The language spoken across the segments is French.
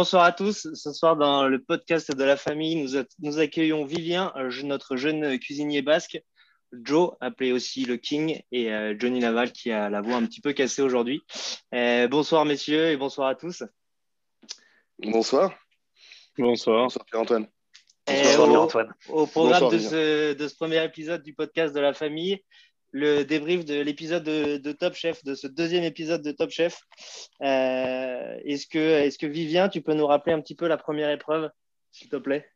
bonsoir à tous. Ce soir, dans le podcast de la famille, nous, accueillons Vivien, euh, notre jeune cuisinier basque, Joe, appelé aussi le King, et euh, Johnny Laval, qui a la voix un petit peu cassée aujourd'hui. Euh, bonsoir, messieurs, et bonsoir à tous. Bonsoir. Bonsoir. Bonsoir, Pierre-Antoine. Bonsoir, Pierre-Antoine. Au, programme de, ce, de ce premier épisode du podcast de la famille, le débrief de l'épisode de, Top Chef, de ce deuxième épisode de Top Chef. Euh, est-ce, que, est que Vivien, tu peux nous rappeler un petit peu la première épreuve, s'il te plaît?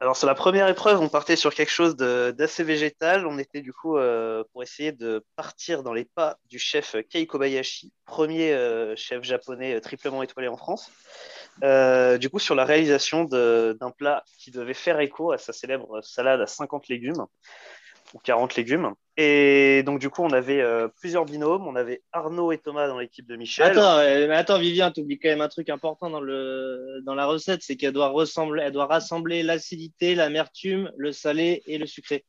Alors sur la première épreuve, on partait sur quelque chose d'assez végétal. On était du coup euh, pour essayer de partir dans les pas du chef Kei Kobayashi, premier euh, chef japonais triplement étoilé en France. du coup sur la réalisation d'un plat qui devait faire écho à sa célèbre salade à 50 légumes ou 40 légumes. Et donc, du coup, on avait euh, plusieurs binômes. On avait Arnaud et Thomas dans l'équipe de Michel. Attends, euh, mais attends Vivien, tu oublies quand même un truc important dans, le, dans la recette c'est qu'elle doit, ressembler, elle doit rassembler l'acidité, l'amertume, le salé et le sucré.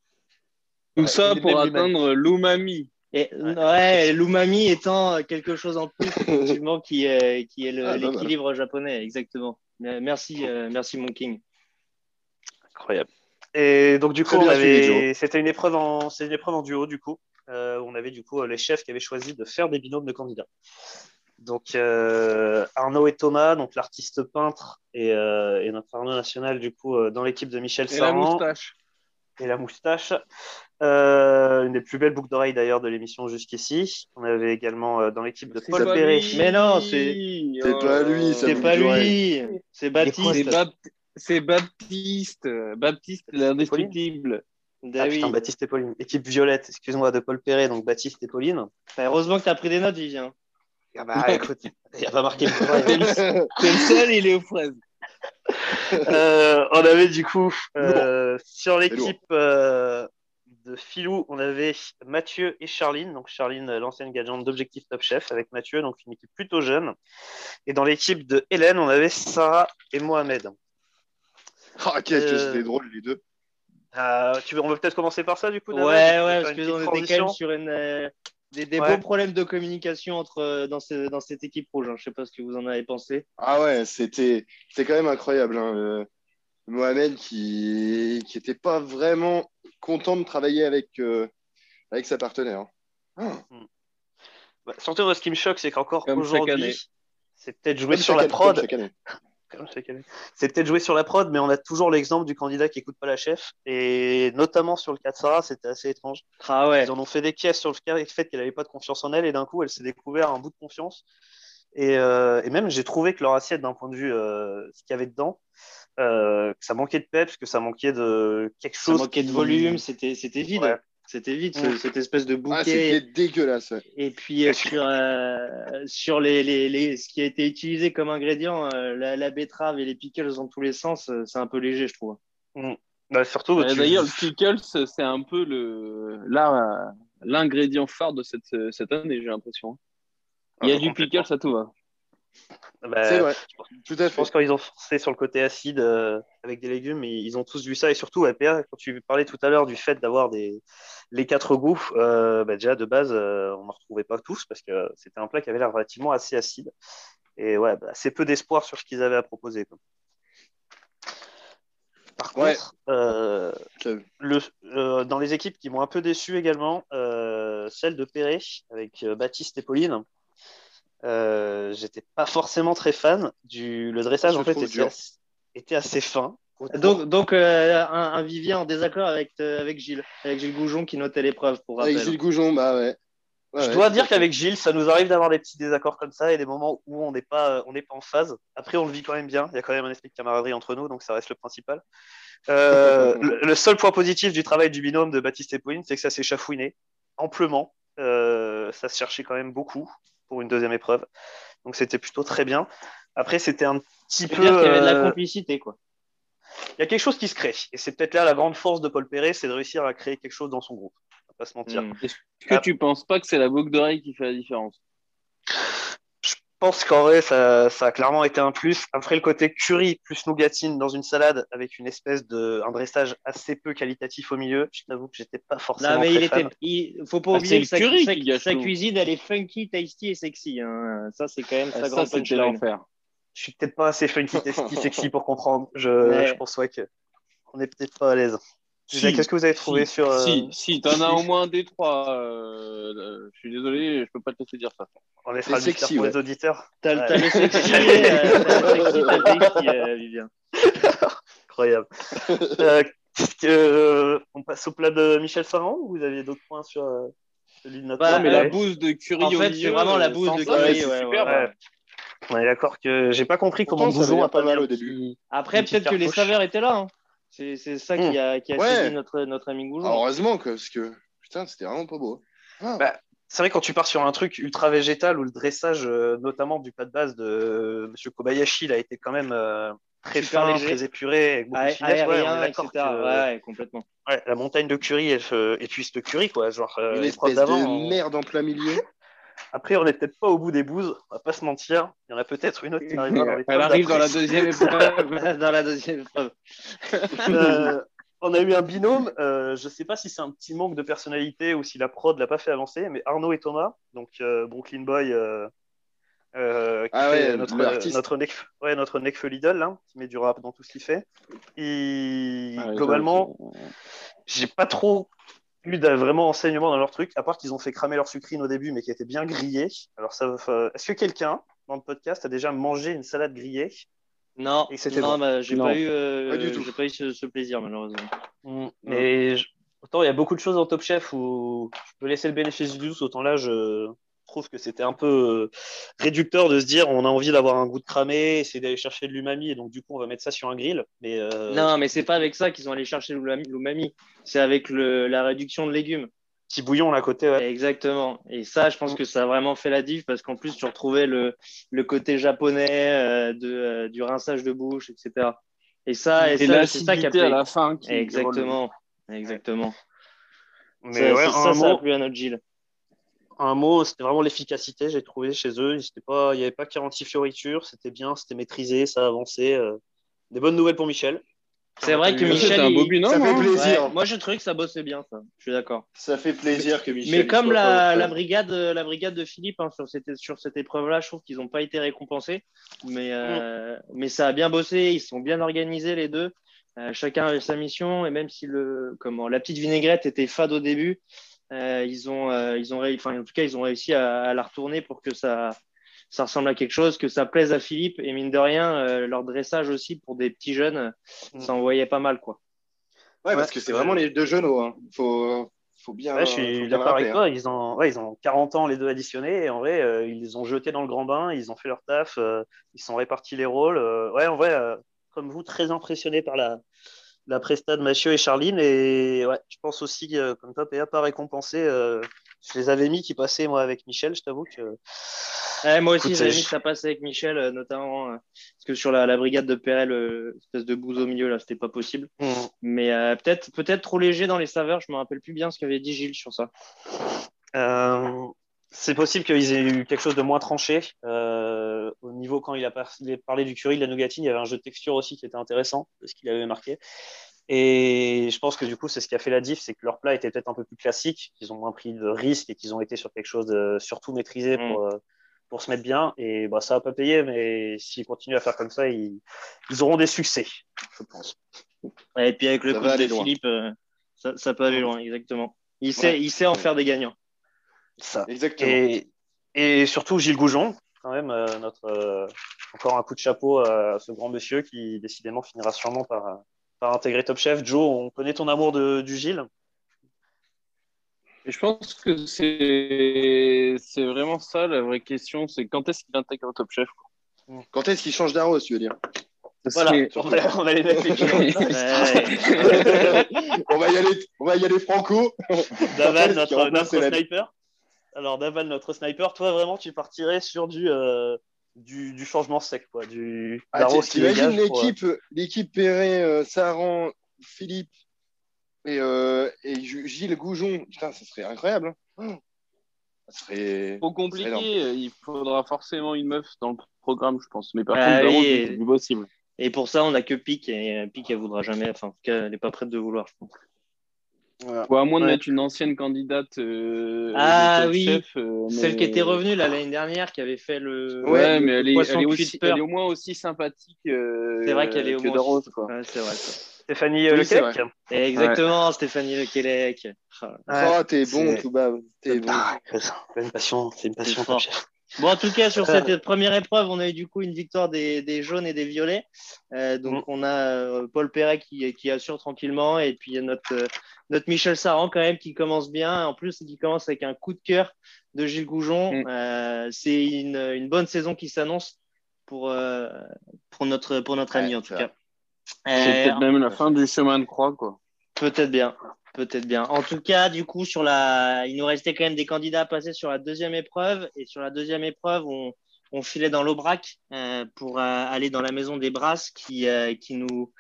Tout ça pour atteindre l'umami. Et, ouais, l'umami étant quelque chose en plus, effectivement, qui est, qui est ah, l'équilibre japonais, exactement. Merci, euh, merci mon king. Incroyable. Et donc, du coup, c'était une, épreuve en... une épreuve en duo, du coup. Euh, on avait du coup les chefs qui avaient choisi de faire des binômes de candidats. Donc, euh, Arnaud et Thomas, donc l'artiste peintre et, euh, notre Arnaud national, du coup, dans l'équipe de Michel Et la moustache. Et la moustache. une des plus belles boucles d'oreilles d'ailleurs de l'émission jusqu'ici. On avait également dans l'équipe de Paul Perret. Mais non, c'est pas lui. C'est pas lui. C'est Baptiste. C'est Baptiste, Baptiste l'indestructible. Ah, putain, Baptiste et Pauline. Équipe violette, excuse-moi, de Paul Perret, donc Baptiste et Pauline. Heureusement que tu as pris des notes, Vivien. Ah bah écoute, il n'y a pas marqué le C'est le seul, il est aux fraises. Euh, on avait du coup, euh, sur l'équipe euh, de Filou, on avait Mathieu et Charline. Donc Charline, l'ancienne gagnante d'Objectif Top Chef, avec Mathieu, donc une équipe plutôt jeune. Et dans l'équipe de Hélène, on avait Sarah et Mohamed. Ah, ok, c'était drôle les deux. Euh, tu, on va peut-être commencer par ça du coup. Ouais, ouais, parce qu'on était quand même sur une, euh, des, des beaux problèmes de communication entre, euh, dans, ce, dans cette équipe rouge. Hein. Je sais pas ce que vous en avez pensé. Ah ouais, c'était quand même incroyable. Hein. Mohamed qui n'était pas vraiment content de travailler avec, avec sa partenaire. Hein. Ah. Bah, surtout, ce qui me choque, c'est qu'encore aujourd'hui, c'est peut-être joué sur la prod. C'est peut-être joué sur la prod, mais on a toujours l'exemple du candidat qui écoute pas la chef. Et notamment sur le cas de Sarah, c'était assez étrange. Ah ouais. Ils en ont fait des caisses sur le fait qu'elle n'avait pas de confiance en elle, et d'un coup, elle s'est découvert un bout de confiance. Et, euh, même, j'ai trouvé que leur assiette, d'un point de vue euh, ce qu'il y avait dedans, euh, que ça manquait de peps, que ça manquait de quelque chose. Ça manquait de volume, c'était vide. C'était vite, cette espèce de bouquet. Ah, c'était dégueulasse. Et puis euh, sur, euh, sur les, les, les, ce qui a été utilisé comme ingrédient, euh, la, betterave et les pickles dans tous les sens, c'est un peu léger, je trouve. Mm. Bah, surtout. D'ailleurs, le pickles, c'est un peu le l'ingrédient phare de cette, cette année, j'ai l'impression. Il y a ah, du pickles à tout va. Bah, c'est vrai. Tout à fait. Je pense qu'ils ont forcé sur le côté acide euh, avec des légumes, ils ont tous vu ça. Et surtout, quand tu parlais tout à l'heure du fait d'avoir des... les quatre goûts, euh, bah, déjà de base, euh, on n'en retrouvait pas tous parce que c'était un plat qui avait l'air relativement assez acide. Et ouais, bah, assez peu d'espoir sur ce qu'ils avaient à proposer. Par contre, le, dans les équipes qui m'ont un peu déçu également, celle de Perret avec Baptiste et Pauline. Euh, j'étais pas forcément très fan du le dressage en fait était assez, fin. Donc, donc euh, un, Vivien en désaccord avec, euh, avec Gilles, avec Gilles Goujon qui notait l'épreuve pour rappel. Avec Gilles Goujon, bah ouais. je dois dire qu'avec Gilles, ça nous arrive d'avoir des petits désaccords comme ça et des moments où on n'est pas, on n'est pas en phase. Après, on le vit quand même bien. Il y a quand même un esprit de camaraderie entre nous, donc ça reste le principal. le, seul point positif du travail du binôme de Baptiste et Pauline, c'est que ça s'est chafouiné amplement. ça se cherchait quand même beaucoup pour une deuxième épreuve. Donc c'était plutôt très bien. Après, c'était un petit peu. Il y avait de la euh, complicité, quoi. Il y a quelque chose qui se crée. Et c'est peut-être là la grande force de Paul Perret, c'est de réussir à créer quelque chose dans son groupe. On va pas se mentir. Hmm. Est-ce que tu penses pas que c'est la boucle d'oreille qui fait la différence? Pense qu'en vrai, ça, a clairement été un plus. Après, le côté curry plus nougatine dans une salade avec une espèce de un dressage assez peu qualitatif au milieu, je t'avoue que j'étais pas forcément. Non, mais il était. Il faut pas ah, oublier que sa, cuisine, elle est funky, tasty et sexy. Hein. Ça, c'est quand même sa grande l'enfer. je suis peut-être pas assez funky sexy pour comprendre. Je, je pense ouais, que on est peut-être pas à l'aise. Qu'est-ce que vous avez trouvé sur. Euh... Si, si, t'en as au moins des trois. Euh, suis désolé, je peux pas te laisser dire ça. On est sexy pour ouais. les auditeurs. T'as ouais. le sexy, t'as le sexy, euh, Vivien. Incroyable. euh, que, on passe au plat de Michel Ferrand ou vous aviez d'autres points sur euh, celui de notre bah, mais la bouse de curry en fait, c'est vraiment la bouse de. Ouais, super, ouais, On est d'accord que j'ai pas compris comment Boujon a pas mal au début. Après, peut-être que les saveurs étaient là. Hein. C'est ça qui a, qui a ouais. notre, notre ami Goujon. Ah, heureusement, que, parce que putain, c'était vraiment pas beau. Ah. Bah, c'est vrai quand tu pars sur un truc ultra végétal où le dressage, euh, notamment du pas de base de euh, M. Kobayashi, il a été quand même euh, très Super fin, léger. très épuré, avec beaucoup ah, de finesse. Ouais, ouais, complètement. Ouais, la montagne de curry, elle se épuise de curry, quoi. Genre, euh, Une espèce de on... merde en plein milieu. Après, on n'est peut-être pas au bout des bouses, on va pas se mentir. Il y en a peut-être une autre qui arrive dans les Elle arrive dans la deuxième épreuve. dans la deuxième épreuve. On a eu un binôme. Euh, je sais pas si c'est un petit manque de personnalité ou si la prod l'a pas fait avancer, mais Arnaud et Thomas, donc euh, Brooklyn Boy, euh, qui ah ouais, notre, notre, neck, ouais, notre Necfeu Lidl, hein, qui met du rap dans tout ce qu'il fait. Et ah, globalement, j'ai pas trop eu de vraiment enseignement dans leur truc, à part qu'ils ont fait cramer leur sucrine au début, mais qui était bien grillée. Alors, ça, est-ce que quelqu'un dans le podcast a déjà mangé une salade grillée? Non, et c'était non, bon. bah, j'ai pas eu, euh, pas, du tout. pas eu ce, ce, plaisir malheureusement. Mmh. Mais je... autant il y a beaucoup de choses dans Top Chef où je peux laisser le bénéfice du doute, autant là je trouve que c'était un peu réducteur de se dire on a envie d'avoir un goût de cramé, essayer d'aller chercher de l'umami et donc du coup on va mettre ça sur un grill. Mais euh... non, mais c'est pas avec ça qu'ils ont allé chercher l'umami, c'est avec le, la réduction de légumes. Petit bouillon là à côté. Ouais. Exactement. Et ça, je pense que ça a vraiment fait la diff parce qu'en plus tu retrouvais le, le côté japonais euh, de, euh, du rinçage de bouche, etc. Et ça, et, et ça, c'est ça qui a plu. à la fin. Qui Exactement. Exactement. Mais ça, ouais, ça, un ça mot, a plu à notre Gilles un mot, c'était vraiment l'efficacité, j'ai trouvé chez eux. Il n'y avait pas 46 fioritures, c'était bien, c'était maîtrisé, ça avançait. Euh... Des bonnes nouvelles pour Michel. C'est vrai que Michel, un beau binôme, ça fait plaisir. Ouais, moi je trouvais que ça bossait bien, ça. Je suis d'accord. Ça fait plaisir que Michel. Mais comme la, la, brigade, la brigade de Philippe hein, sur cette, sur cette épreuve-là, je trouve qu'ils n'ont pas été récompensés. Mais, euh, mm. mais ça a bien bossé, ils sont bien organisés les deux. Euh, chacun avait sa mission et même si le, comment, la petite vinaigrette était fade au début, euh, ils ont, euh, ils ont, enfin, en tout cas, ils ont réussi à, à, la retourner pour que ça, ça ressemble à quelque chose, que ça plaise à Philippe. Et mine de rien, euh, leur dressage aussi pour des petits jeunes, mm. ça envoyait pas mal, quoi. Ouais, parce que c'est vraiment les deux jeunes. Hein. Faut, faut bien. Ouais, je suis d'accord avec toi. Hein. Ils ont, ouais, ils ont 40 ans les deux additionnés. Et en vrai, euh, ils les ont jetés dans le grand bain. Ils ont fait leur taf. Euh, ils sont répartis les rôles. ouais, en vrai, comme vous, très impressionné par la, la presta de Mathieu et Charline. Et ouais, je pense aussi comme toi, PA pas récompensé. Euh, je les avais mis qui passaient moi avec Michel. Je t'avoue que. Ouais, moi aussi, j'avais mis que ça passait avec Michel, euh, notamment euh, parce que sur la, la brigade de Perel, euh, espèce de bouse au milieu là, c'était pas possible. Mmh. Mais euh, peut-être peut-être trop léger dans les saveurs. Je me rappelle plus bien ce qu'avait dit Gilles sur ça. c'est possible qu'ils aient eu quelque chose de moins tranché. au niveau quand il a parlé du curry, de la nougatine, il y avait un jeu de texture aussi qui était intéressant, ce qu'il avait marqué. Et je pense que du coup, c'est ce qui a fait la diff, c'est que leur plat était peut-être un peu plus classique, qu'ils ont moins pris de risques et qu'ils ont été sur quelque chose de surtout maîtrisé pour, mmh. pour se mettre bien. Et bah, ça va pas payer, mais s'ils continuent à faire comme ça, ils, ils auront des succès, je pense. Ouais, et puis avec le coup de Philippe, euh, ça, ça, peut aller loin, exactement. Il sait, ouais. il sait en faire des gagnants. Ça. Exactement. Et, et surtout Gilles Goujon, quand même, euh, notre, euh, encore un coup de chapeau à ce grand monsieur qui décidément finira sûrement par par intégrer Top Chef. Joe, on connaît ton amour de, du Gilles Et je pense que c'est c'est vraiment ça la vraie question, c'est quand est-ce qu'il intègre Top Chef quoi. Quand est-ce qu'il change d'arros, tu veux dire? Voilà, on les on, va y aller, on va y aller franco. Daval, notre, notre sniper. Alors, Daval, notre sniper, toi vraiment, tu partirais sur du, euh, du, du, changement sec, quoi. Du, ah, T'imagines l'équipe, euh... l'équipe Perret, euh, Saran, Philippe et, euh, et, Gilles Goujon. Putain, ça serait incroyable. Hein ça serait. Trop compliqué. Serait il faudra forcément une meuf dans le programme, je pense. Mais par ah, contre, oui, c'est plus possible. Et pour ça, on n'a que Pic et Pic, elle voudra jamais. Enfin, en tout cas, elle n'est pas prête de vouloir, je pense. Ou à moins de mettre une ancienne candidate. Euh, ah oui, chef, euh, celle qui était revenue l'année dernière, qui avait fait le. Ouais, mais elle est, elle est, aussi, elle est, au moins aussi sympathique. Euh, c'est vrai qu'elle est au moins. Rose, quoi. Ouais, c'est vrai. Stéphanie oui, Lequelec Exactement, ouais. Stéphanie Lequelec. Oh, oh t'es bon, tout bas. T'es bon. Ah, c'est une passion, c'est une passion, chef. Bon, en tout cas, sur cette première épreuve, on a eu du coup une victoire des, des jaunes et des violets. Euh, donc, mm. on a euh, Paul Perret qui, qui, assure tranquillement. Et puis, notre, euh, notre Michel Saran, quand même, qui commence bien. En plus, qui commence avec un coup de cœur de Gilles Goujon. Mm. C'est une, une, bonne saison qui s'annonce pour, pour, notre, pour notre ami, en tout cas. C'est peut-être même la fin du chemin de croix, quoi. Peut-être bien. Peut-être bien. En tout cas, du coup, sur la... il nous restait quand même des candidats à passer sur la deuxième épreuve. Et sur la deuxième épreuve, on, filait dans l'Aubrac euh, pour euh, aller dans la maison des Brasses qui, euh, qui nous,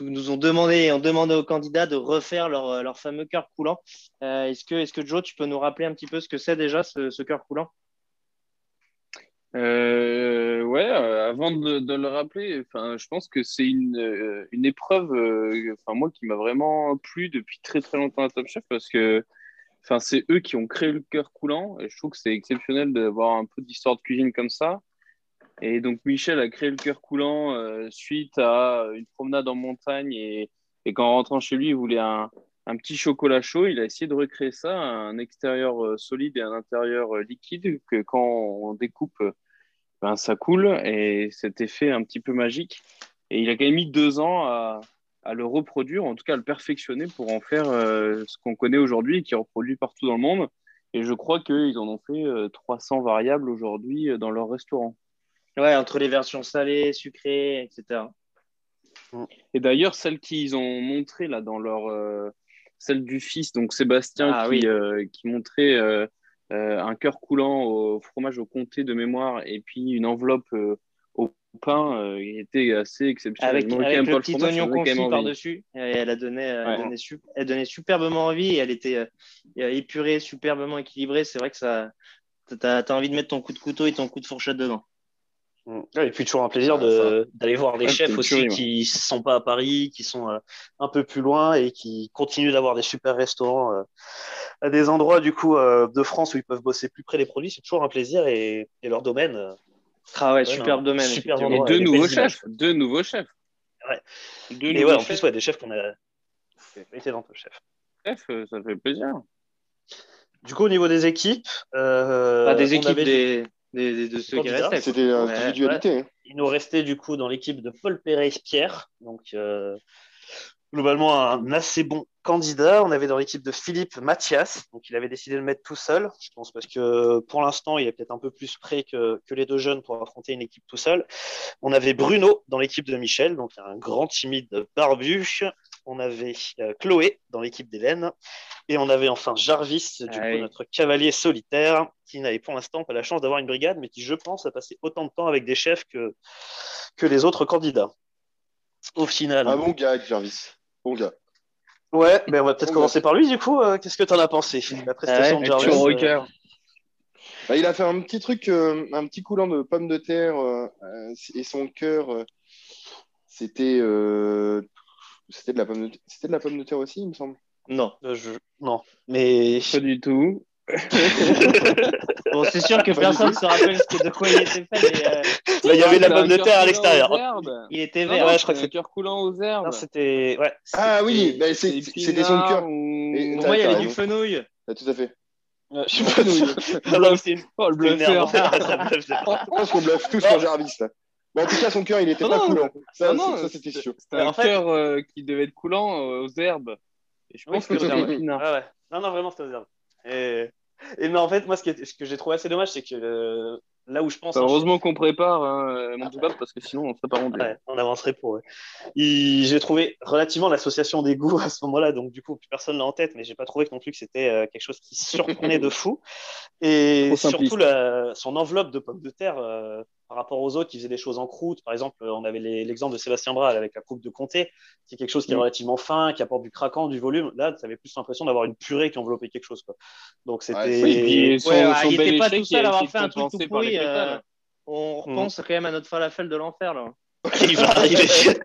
nous ont demandé, ont demandé aux candidats de refaire leur, leur fameux cœur coulant. est-ce, que, est-ce que Joe, tu peux nous rappeler un petit peu ce que c'est déjà ce, ce cœur coulant? Euh, ouais, euh, avant de, le rappeler, je pense que c'est une, euh, une épreuve, euh, enfin moi qui m'a vraiment plu depuis très très longtemps à Top Chef parce que, c'est eux qui ont créé le cœur coulant je trouve que c'est exceptionnel d'avoir un peu d'histoire de cuisine comme ça. Et donc Michel a créé le cœur coulant suite à une promenade en montagne et, et qu'en rentrant chez lui, il voulait un, un petit chocolat chaud. Il a essayé de recréer ça, un extérieur solide et un intérieur liquide, que quand on découpe, ben, ça coule et cet effet un petit peu magique. Et il a quand même mis deux ans à, à le reproduire, en tout cas à le perfectionner pour en faire euh, ce qu'on connaît aujourd'hui et qui est reproduit partout dans le monde. Et je crois qu'ils en ont fait 300 euh, variables aujourd'hui euh, dans leur restaurant. Ouais, entre les versions salées, sucrées, etc. Et d'ailleurs, celles qu'ils ont montrées là dans leur, celle du fils, donc Sébastien, ah qui, qui, montrait euh, un cœur coulant au fromage au comté de mémoire et puis une enveloppe euh, au pain euh, il était assez exceptionnel. Avec, avec le petit oignon confit par-dessus, elle a donné, elle, donnait, superbement envie et elle était épurée, superbement équilibrée. C'est vrai que ça, tu as, envie de mettre ton coup de couteau et ton coup de fourchette dedans. Mm. et puis toujours un plaisir d'aller voir des chefs aussi qui ne sont pas à Paris, qui sont un peu plus loin et qui continuent d'avoir des super restaurants à des endroits du coup euh, de France où ils peuvent bosser plus près des produits, c'est toujours un plaisir et, leur domaine. Euh, ah ouais, super domaine. Super et deux nouveaux chefs. Deux nouveaux chefs. Ouais. Deux et ouais, en plus, ouais, des chefs qu'on a excellents chefs. Chef, euh, ça fait plaisir. Du coup, au niveau des équipes, euh, des équipes des, des, de ceux qui restaient. C'était l'individualité. Hein. Il nous restait du coup dans l'équipe de Paul Pérez-Pierre, donc globalement un assez bon candidat. On avait dans l'équipe de Philippe Mathias, donc il avait décidé de le mettre tout seul, je pense, parce que pour l'instant, il est peut-être un peu plus prêt que, que, les deux jeunes pour affronter une équipe tout seul. On avait Bruno dans l'équipe de Michel, donc un grand timide barbu. On avait euh, Chloé dans l'équipe d'Hélène. Et on avait enfin Jarvis, du ah coup, notre cavalier solitaire, qui n'avait pour l'instant pas la chance d'avoir une brigade, mais qui, je pense, a passé autant de temps avec des chefs que, que les autres candidats. Au final. Un bon gars, Jarvis. Bon gars. Ouais, mais on va peut-être commencer par lui du coup. Euh, qu'est-ce que tu en as pensé La prestation de Jarvis euh, bah, Il a fait un petit truc, euh, un petit coulant de pommes de terre et son cœur, c'était c'était de la pomme de c'était de la pomme de terre aussi, il me semble. Non, je... non, mais pas du tout. bon, c'est sûr que personne ne se rappelle de quoi il était fait, mais euh, il y avait de la pomme de terre à l'extérieur. Il était vert. ouais, je crois que c'est cœur coulant aux herbes. c'était ouais. Ah oui, bah, c'était son cœur. Ou... Pour moi, il y avait du fenouil. Ah, tout à fait. je suis fenouil. c'est une oh, le bluffeur. Je pense qu'on bluffe tous sur Jarvis là. Mais en tout cas, son cœur, il était pas coulant. Ça, ça c'était sûr. C'était un cœur euh, qui devait être coulant euh, aux herbes. Et je pense que c'était un pinard. Ah ouais. Non, non, vraiment, c'était aux herbes. Et, et mais en fait, moi, ce, qui ce que j'ai trouvé assez dommage, c'est que euh, là où je pense. Bah, heureusement qu'on prépare hein, mon ah, parce que sinon, on serait pas rendu. Ouais, on avancerait pour. J'ai trouvé relativement l'association des goûts à ce moment-là, donc du coup, plus personne l'a en tête, mais j'ai pas trouvé non plus que c'était euh, quelque chose qui surprenait de fou. Et surtout, la, son enveloppe de pommes de terre. Euh, par rapport aux autres qui faisaient des choses en croûte. Par exemple, on avait l'exemple de Sébastien Bras avec la coupe de comté. C'est quelque chose qui est mm. relativement fin, qui apporte du craquant, du volume. Là, tu avais plus l'impression d'avoir une purée qui enveloppait quelque chose. Quoi. Donc, c'était. Ouais, il n'était pas tout seul à avoir fait un truc tout pourri. Euh, on repense mm. quand même à notre falafel de l'enfer. là. il va, il est...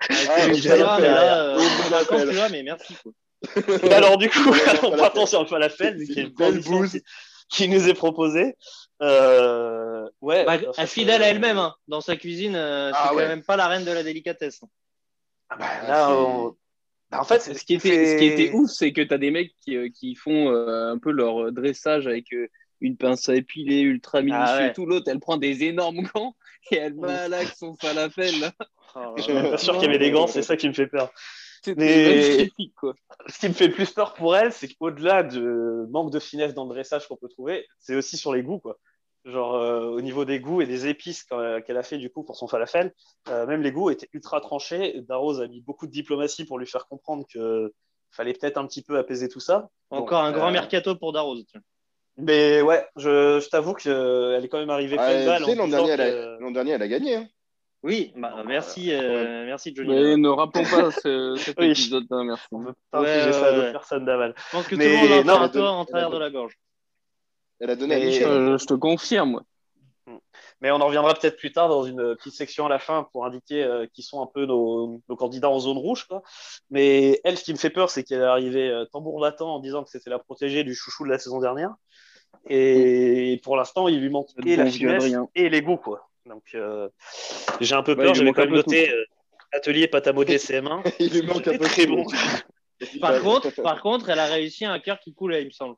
Ah, mais merci. Quoi. alors, du coup, on partant sur le falafel, vu qu'il y a une belle bouse qui nous est proposée. Euh, ouais, bah, fidèle à elle-même, hein. dans sa cuisine, euh, c'est ah quand même pas la reine de la délicatesse. Ah bah, là, bah, en fait, ce qui, était, ce qui était ouf, c'est que tu as des mecs qui, euh, qui font un peu leur dressage avec une pince à épiler ultra minutieux ah et tout. L'autre, elle prend des énormes gants et elle malaxe son falafel. Là. Oh, je suis pas sûr qu'il y avait des gants, c'est ça qui me fait peur. Mais quoi. ce qui me fait le plus peur pour elle, c'est qu'au-delà du manque de finesse dans le dressage qu'on peut trouver, c'est aussi sur les goûts. Quoi. Genre euh, au niveau des goûts et des épices qu'elle a fait du coup pour son falafel, euh, même les goûts étaient ultra tranchés. Darroze a mis beaucoup de diplomatie pour lui faire comprendre qu'il fallait peut-être un petit peu apaiser tout ça. Encore un grand euh, mercato pour Darroze. Mais ouais, je, je t'avoue qu'elle est quand même arrivée pleine balle. L'an dernier, elle a gagné. Hein. Oui, bah, merci, euh, merci Johnny. Mais ne rappelons pas ce, cet épisode là merci. On veut pas ouais, ça à d'autres personnes d'aval. Je pense que tout le monde a un toi en travers de la gorge. Elle a donné à Michel. Euh, je te confirme. Hmm. Mais on en reviendra peut-être plus tard dans une petite section à la fin pour indiquer euh, qui sont un peu nos, nos, candidats en zone rouge. Quoi. Mais elle, ce qui me fait peur, c'est qu'elle est arrivée euh, tambour battant en disant que c'était la protégée du chouchou de la saison dernière. Et pour l'instant, il lui manque et la finesse et les goûts. Quoi. Donc, euh, j'ai un peu peur. J'avais quand même noté euh, atelier Patamo CM1. il lui manque un peu très bon. par, contre, par contre, elle a réussi un cœur qui coulait, il me semble.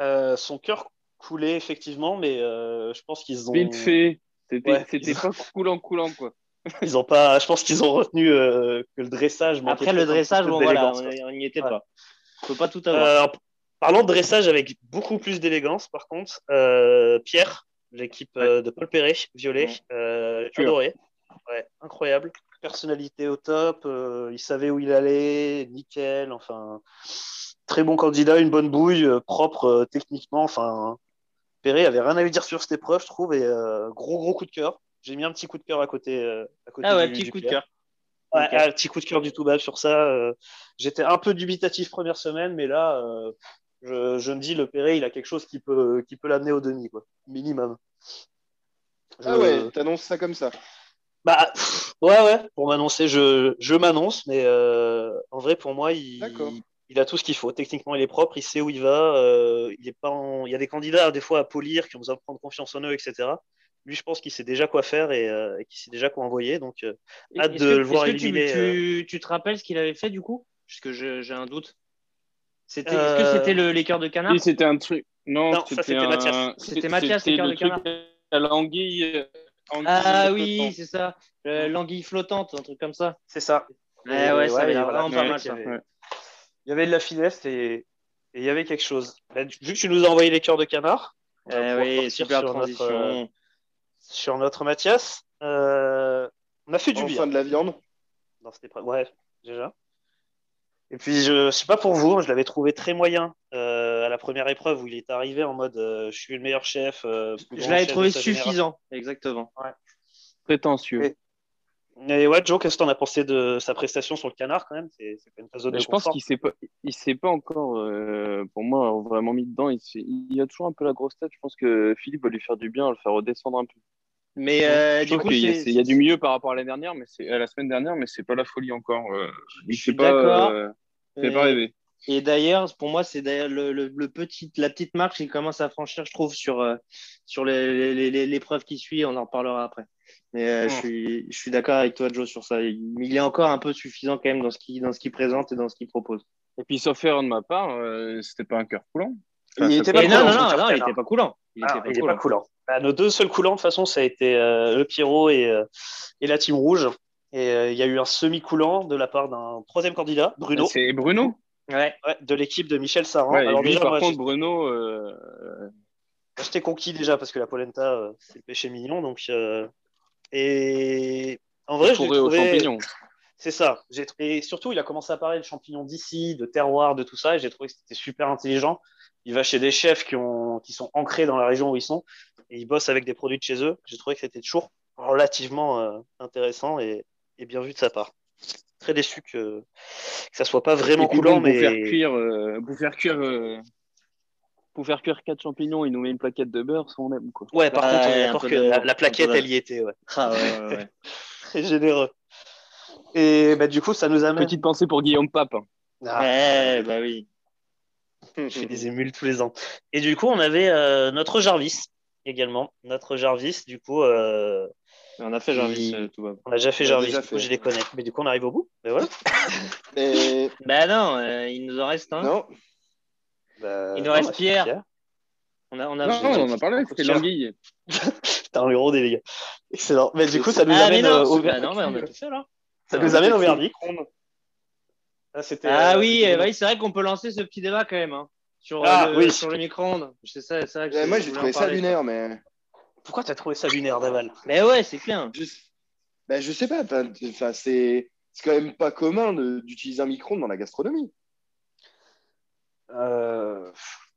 Euh, son cœur coulait, effectivement, mais je pense qu'ils ont. Vite fait. C'était pas coulant, coulant, quoi. Ils ont pas. Je pense qu'ils ont retenu que le dressage. Après le dressage, bon, voilà, on n'y était pas. On peut pas tout avoir. parlant de dressage avec beaucoup plus d'élégance, par contre, Pierre, l'équipe euh, de Paul Perret, violet, euh, adoré. Ouais, incroyable. Personnalité au top, euh, il savait où il allait, nickel, enfin, très bon candidat, une bonne bouille, propre techniquement, enfin, Perret avait rien à lui dire sur cette épreuve, je trouve, et gros gros coup de cœur. J'ai mis un petit coup de cœur à côté, à côté ah ouais, petit coup de cœur. Ouais, un petit coup de cœur du tout bas sur ça. J'étais un peu dubitatif première semaine, mais là, je, me dis, le Perret, il a quelque chose qui peut, qui peut l'amener au demi, quoi, minimum. Ah ouais, t'annonces ça comme ça Bah, ouais, ouais, pour m'annoncer, je, je m'annonce, mais euh, en vrai, pour moi, il, il, a tout ce qu'il faut. Techniquement, il est propre, il sait où il va. Euh, il, est pas il y a des candidats, des fois, à polir, qui ont besoin de prendre confiance en eux, etc. Lui, je pense qu'il sait déjà quoi faire et, euh, qu'il sait déjà quoi envoyer. Donc, hâte de le voir éliminer. Tu, tu, te rappelles ce qu'il avait fait, du coup? Puisque j'ai un doute. C'était, Est-ce que c'était le, les cœurs de canard? Oui, c'était un truc. Non, c'était, Mathias. C'était Mathias, les cœurs de canard. L'anguille. Ah oui, c'est ça. l'anguille flottante, un truc comme ça. C'est ça. Ouais, ouais, ça avait vraiment pas mal. Il y avait de la finesse et, il y avait quelque chose. vu que tu nous as envoyé les cœurs de canard, eh oui, super sur transition. Notre, sur notre Mathias, euh, on a fait du bien. de la viande. Dans cette épreuve. Ouais, déjà. Et puis, je ne sais pas pour vous, je l'avais trouvé très moyen euh, à la première épreuve où il est arrivé en mode euh, je suis le meilleur chef. Euh, je l'avais trouvé suffisant, exactement. Ouais. Prétentieux. Et, ouais, Joe, qu'est-ce que tu en as pensé de sa prestation sur le canard quand même? C'est une zone de Je pense qu'il ne s'est pas, il s'est pas encore, pour moi, vraiment mis dedans. Il, il, a toujours un peu la grosse tête. Je pense que Philippe va lui faire du bien, le faire redescendre un peu. Mais du coup, il y, a du mieux par rapport à la dernière, mais c'est à la semaine dernière, mais c'est pas la folie encore. je suis d'accord. C'est pas rêvé. Et d'ailleurs, pour moi, c'est d'ailleurs le, le, petit, la petite marche qu'il commence à franchir, je trouve, sur, euh, sur l'épreuve qui suit. On en reparlera après. Mais euh, je suis, je suis d'accord avec toi, Joe, sur ça. Il, est encore un peu suffisant quand même dans ce qu'il qu présente et dans ce qu'il propose. Et puis, sauf erreur de ma part, euh, c'était pas un cœur coulant. il était pas coulant. Non, non, non, il était pas coulant. Il ah, était pas, coulant. Bah, nos deux seuls coulants, de toute façon, ça a été le Pierrot et, et la team rouge. Et euh, il y a eu un semi-coulant de la part d'un troisième candidat, Bruno. C'est Bruno ouais, de l'équipe de Michel Saran. Alors, déjà, par contre, Bruno. Euh... J'étais conquis déjà parce que la polenta, euh, c'est le péché mignon. Donc, Et en vrai, je l'ai trouvé. C'est ça. Et surtout, il a commencé à parler de champignons d'ici, de terroir, de tout ça. Et j'ai trouvé que c'était super intelligent. Il va chez des chefs qui, ont... qui sont ancrés dans la région où ils sont. Et ils bossent avec des produits de chez eux. J'ai trouvé que c'était toujours relativement intéressant. Et et bien vu de sa part. Très déçu que, que ça soit pas vraiment coulant, mais. Pour faire cuire, euh, pour faire cuire, euh, pour faire cuire quatre champignons, il nous met une plaquette de beurre, ça on aime quoi. Ouais, par contre, que la, plaquette, elle y était, ouais. Ah, ouais, ouais, Très généreux. Et bah, du coup, ça nous amène. Petite pensée pour Guillaume Pape. Hein. Ah, ouais, bah oui. Je fais des émules tous les ans. Et du coup, on avait euh, notre Jarvis également. Notre Jarvis, du coup. Euh, on a fait Jarvis, tout va. On a déjà fait Jarvis, du coup, je les connais. Mais du coup, on arrive au bout. Mais voilà. Mais... Bah non, il nous en reste un. Non. Bah, il nous reste Pierre. On a, on a, non, on en a parlé, c'était l'anguille. T'as un gros des gars. Excellent. Mais du coup, ça nous ah, amène au bah non, mais on a tout fait là. Ça nous amène au verdict. Ah, ah oui, oui c'est vrai qu'on peut lancer ce petit débat quand même. Hein, sur, ah, le, oui. sur le micro-ondes. Ça, ça moi, j'ai trouvé ça lunaire, mais. Pourquoi t'as trouvé ça lunaire, Daval? Mais ouais, c'est clair. Je... Ben, je sais pas. Enfin, c'est quand même pas commun d'utiliser un micro-ondes dans la gastronomie. Euh...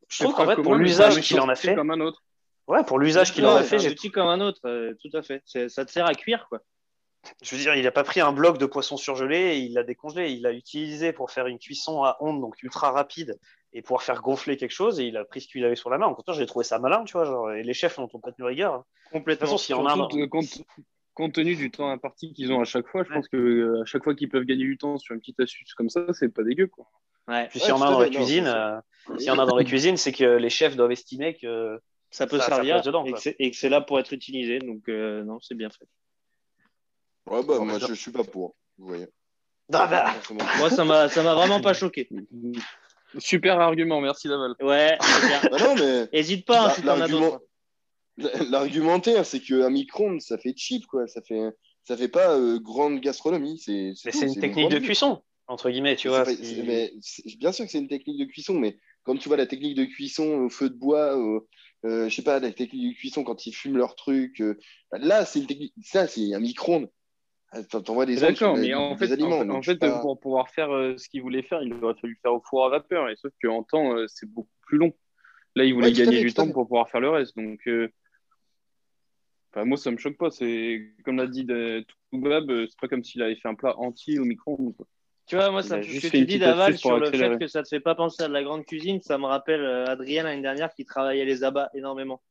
Je trouve qu'en fait, pour l'usage qu'il en a fait. Comme un autre. Ouais, pour l'usage qu'il en a fait. J'ai outil comme un autre, euh, tout à fait. Ça te sert à cuire, quoi. Je veux dire, il n'a pas pris un bloc de poisson surgelé et il l'a décongelé. Il l'a utilisé pour faire une cuisson à onde, donc ultra rapide, et pouvoir faire gonfler quelque chose. Et il a pris ce qu'il avait sur la main. En contraire, j'ai trouvé ça malin, tu vois. Genre, et les chefs n'ont pas tenu rigueur. Hein. Complètement. De toute façon, en a compte, compte, tenu du temps imparti qu'ils ont à chaque fois, je pense que euh, à chaque fois qu'ils peuvent gagner du temps sur une petite astuce comme ça, c'est pas dégueu, quoi. Ouais. Puis s'il y en a dans la cuisine, euh, s'il y en a dans la cuisine, c'est que les chefs doivent estimer que ça peut servir et que c'est là pour être utilisé. Donc euh, non, c'est bien fait. Ouais bah moi je, suis pas pour. Vous voyez. Ah, bah. moi ça m'a ça m'a vraiment pas choqué. Super argument, merci Laval. Ouais. bah non mais. Hésite pas hein, si t'en as d'autres. L'argumentaire, c'est qu'un micro-ondes, ça fait cheap, quoi. Ça fait, ça fait pas euh, grande gastronomie. C'est, mais c'est une technique de cuisson entre guillemets, tu vois. mais bien sûr que c'est une technique de cuisson, mais quand tu vois la technique de cuisson au feu de bois, euh, je sais pas, la technique de cuisson quand ils fument leur truc, euh, là, c'est une technique, ça, c'est un micro-ondes. Ah, t'envoies des D'accord, mais en fait, en fait, pour pouvoir faire euh, ce qu'il voulait faire, il aurait fallu faire au four à vapeur, et sauf qu'en temps, c'est beaucoup plus long. Là, il voulait gagner du temps pour pouvoir faire le reste, donc. moi, ça me choque pas. C'est comme l'a dit Toubab, c'est pas comme s'il avait fait un plat entier au micro-ondes. Tu vois, moi, ça, ce que tu dis Daval sur le fait que ça te fait pas penser à de la grande cuisine, ça me rappelle euh, Adrien l'année dernière qui travaillait les abats énormément.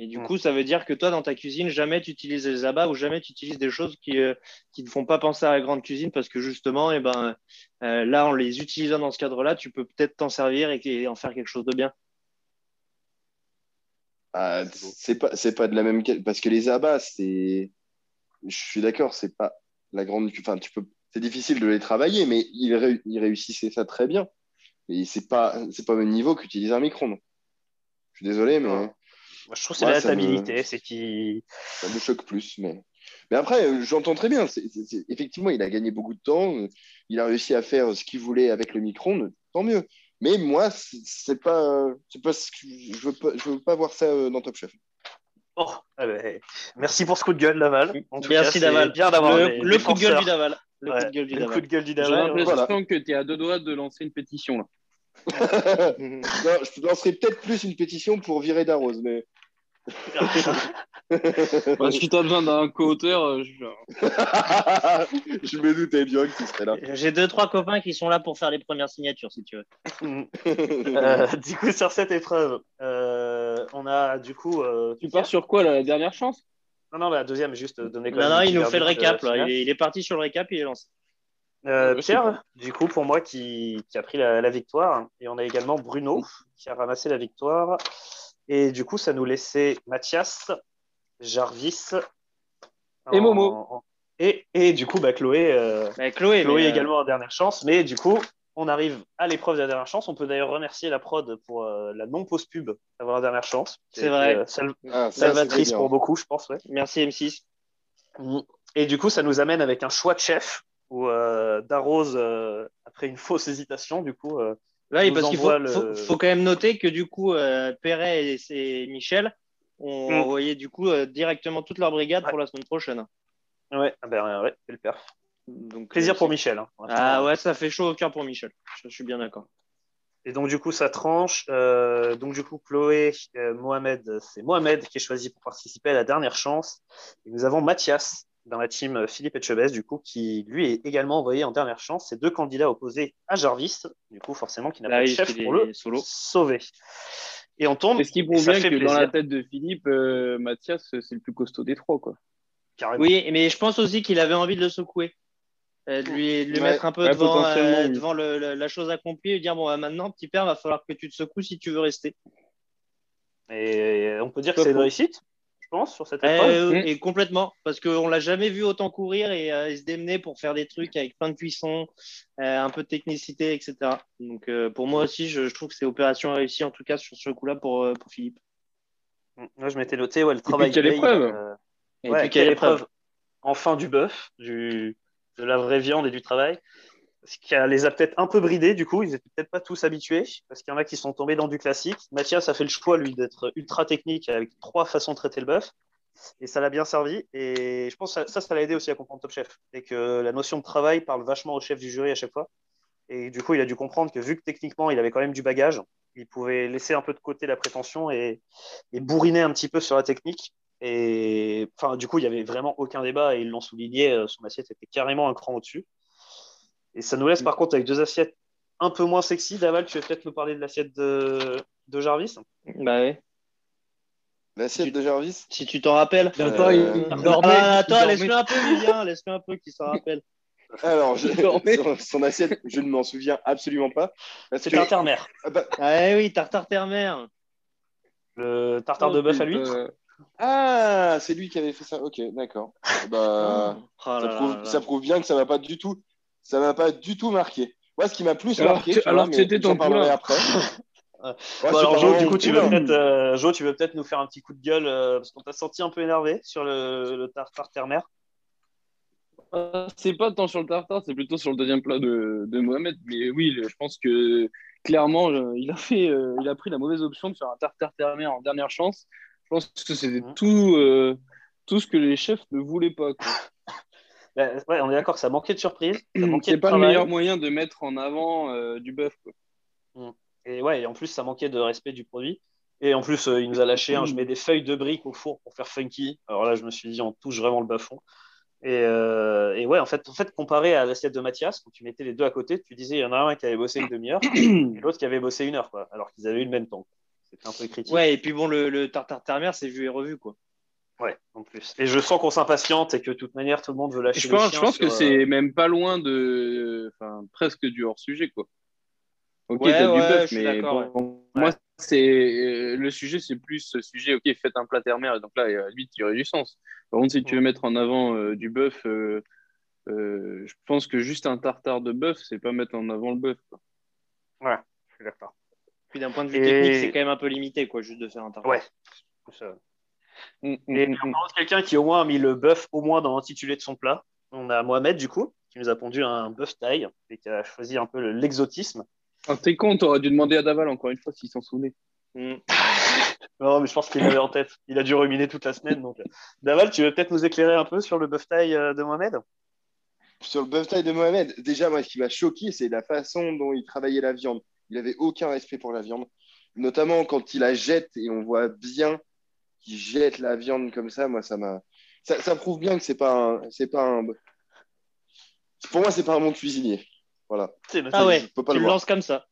Et du coup, ça veut dire que toi, dans ta cuisine, jamais tu utilises les abats ou jamais tu utilises des choses qui ne euh, font pas penser à la grande cuisine parce que justement, eh ben, euh, là, en les utilisant dans ce cadre-là, tu peux peut-être t'en servir et, en faire quelque chose de bien. Ah, c'est pas, c'est pas de la même parce que les abats, c'est, je suis d'accord, c'est pas la grande, enfin, tu peux c'est difficile de les travailler, mais il, réussissait ça très bien. Et c'est pas, c'est pas au même niveau qu'utiliser un micro. Je suis désolé, mais. Moi, je trouve que c'est la stabilité, c'est qui. Ça me choque plus, mais. Mais après, euh, j'entends très bien. Effectivement, il a gagné beaucoup de temps. Euh, il a réussi à faire ce qu'il voulait avec le micro Tant mieux. Mais moi, c'est pas, c'est pas ce que je veux pas, je veux pas voir ça euh, dans Top Chef. Oh, eh ben, merci pour ce coup de gueule, Daval. merci, Daval. Bien d'avoir le, coup de gueule du Daval. Le coup de gueule du Daval. J'ai l'impression que tu es à deux doigts de lancer une pétition. Là. non, je lancerai peut-être plus une pétition pour virer d'Arose, mais. Bah, si tu as besoin d'un co-auteur, euh, je... je me doutais bien que tu serais là. J'ai deux, trois copains qui sont là pour faire les premières signatures, si tu veux. euh, du coup, sur cette épreuve, euh, on a du coup. Euh, tu pars sur quoi, la dernière chance? Non, non, la deuxième, juste donner. Non, non, il nous fait le récap. Là. Il, est, parti sur le récap, il est lancé. Pierre, du coup, pour moi, qui, qui a pris la, la, victoire. Et on a également Bruno, qui a ramassé la victoire. Et du coup, ça nous laissait Mathias, Jarvis et Momo. Et, et, du coup, bah, Chloé, euh, bah, Chloé, Chloé euh, également en dernière chance. Mais du coup, on arrive à l'épreuve de la dernière chance. On peut d'ailleurs remercier la prod pour euh, la non-pause pub d'avoir la dernière chance. C'est vrai. Ah, salvatrice pour beaucoup, je pense. Ouais. Merci M6. Et du coup, ça nous amène avec un choix de chef où Darose, après une fausse hésitation, du coup, oui, parce qu'il faut, quand même noter que du coup, euh, Perret et, Michel ont mm. envoyé du coup euh, directement toute leur brigade pour la semaine prochaine. Ouais, ah ben, ouais c'est le perf. Donc, Plaisir euh, pour Michel. Hein, ah ouais, ça fait chaud au cœur pour Michel. Je, suis bien d'accord. Et donc, du coup, ça tranche. donc, du coup, Chloé, Mohamed, c'est Mohamed qui est choisi pour participer à la dernière chance. Et nous avons Mathias dans la team Philippe Etchebest, du coup, qui lui est également envoyé en dernière chance. C'est deux candidats opposés à Jarvis, du coup, forcément, qui n'a pas de chef pour le solo. sauver. Et on tombe. Est-ce qu'il prouve bien que dans la tête de Philippe, euh, Mathias, c'est le plus costaud des trois, quoi. Oui, mais je pense aussi qu'il avait envie de le secouer. Euh, de lui, lui mettre un peu devant, euh, devant le, la chose accomplie et dire bon, bah, maintenant, petit père, va falloir que tu te secoues si tu veux rester. Et on peut dire que c'est une réussite, je pense, sur cette épreuve. Et, et complètement, parce qu'on l'a jamais vu autant courir et, se démener pour faire des trucs avec plein de cuissons, un peu de technicité, etc. Donc pour moi aussi, je, trouve que c'est opération réussie, en tout cas sur ce coup-là pour, pour Philippe. Moi, je m'étais noté ouais, le travail. Et puis quelle épreuve Et puis quelle épreuve Enfin du bœuf, du de la vraie viande et du travail. Ce qui les a peut-être un peu bridés, du coup, ils n'étaient peut-être pas tous habitués, parce qu'il y en a qui sont tombés dans du classique. Mathias a fait le choix, lui, d'être ultra technique avec trois façons de traiter le bœuf, et ça l'a bien servi. Et je pense que ça, ça l'a aidé aussi à comprendre Top Chef, et que la notion de travail parle vachement au chef du jury à chaque fois. Et du coup, il a dû comprendre que vu que techniquement, il avait quand même du bagage, il pouvait laisser un peu de côté la prétention et, et bourriner un petit peu sur la technique et enfin, du coup, il n'y avait vraiment aucun débat et ils l'ont souligné, euh, son assiette était carrément un cran au-dessus. Et ça nous laisse par contre avec deux assiettes un peu moins sexy. Daval, tu veux peut-être nous parler de l'assiette de, de Jarvis Bah oui. L'assiette de Jarvis Si tu t'en rappelles. Euh... Ah, attends, laisse-le un peu, Julien, laisse-le un peu qu'il s'en rappelle. Alors, je... son, assiette, je ne m'en souviens absolument pas. C'est tartare-mère. Ah, bah... ah oui, tartare-terre-mère. Le tartare de bœuf à l'huître euh, ah, c'est lui qui avait fait ça. Ok, d'accord. Bah, oh ça, prouve, bien que ça m'a pas du tout, ça m'a pas du tout marqué. Moi, ce qui m'a plus marqué, alors, c'était ton poulain après. alors Jo, du coup, tu veux peut-être, euh, tu veux peut-être nous faire un petit coup de gueule euh, parce qu'on t'a senti un peu énervé sur le, le tartare terre-mer. Euh, c'est pas tant sur le tartare, c'est plutôt sur le deuxième plat de, de Mohamed. Mais oui, je pense que clairement, il a fait, il a pris la mauvaise option de faire un tartare terre-mer en dernière chance. Je pense que c'était tout, euh, tout ce que les chefs ne voulaient pas. Ouais, on est d'accord que ça manquait de surprise. C'est pas le meilleur moyen de mettre en avant euh, du bœuf. Mm. Et ouais, et en plus, ça manquait de respect du produit. Et en plus, euh, il nous a lâché un, je mets des feuilles de briques au four pour faire funky. Alors là, je me suis dit, on touche vraiment le bas-fond. Et, et, ouais, en fait, en fait, comparé à l'assiette de Mathias, quand tu mettais les deux à côté, tu disais, il y en a un qui avait bossé une demi-heure et l'autre qui avait bossé une heure, quoi, alors qu'ils avaient eu le même temps. C'était un peu critique. Ouais, et puis bon, le, le tartare terre c'est vu et revu, quoi. Ouais, en plus. Et je sens qu'on s'impatiente et que de toute manière, tout le monde veut lâcher. Je pense, je pense que c'est euh, même pas loin de. Enfin, presque du hors-sujet, quoi. Ok, ouais, du bœuf, mais moi, c'est euh, le sujet, c'est plus ce sujet. Ok, faites un plat terre et donc là, vite, il y aurait du sens. Par contre, si tu veux mettre en avant euh, du bœuf, je pense que juste un tartare de bœuf, c'est pas mettre en avant le bœuf. Ouais, je suis d'accord. Puis d'un point de vue technique, c'est quand même un peu limité, quoi, juste de faire un tartare. Ouais. Mm, mm, et mm, on parle quelqu'un qui au moins a mis le bœuf au moins dans l'intitulé de son plat. On a Mohamed, du coup, qui nous a pondu un bœuf taille et qui a choisi un peu l'exotisme. Ah, T'es con, t'aurais dû demander à Daval encore une fois s'il s'en souvenait. non, mais je pense qu'il l'avait en tête. Il a dû ruminer toute la semaine. Donc... Daval, tu veux peut-être nous éclairer un peu sur le bœuf taille euh, de Mohamed? Sur le bœuf taille de Mohamed, déjà, moi, ce qui m'a choqué, c'est la façon dont il travaillait la viande. Il avait aucun respect pour la viande, notamment quand il la jette et on voit bien qu'il jette la viande comme ça. Moi, ça m'a. Ça, prouve bien que c'est pas un, c'est pas un. Pour moi, c'est pas un bon cuisinier. Voilà. Ah ouais. peux pas tu le, lances comme ça.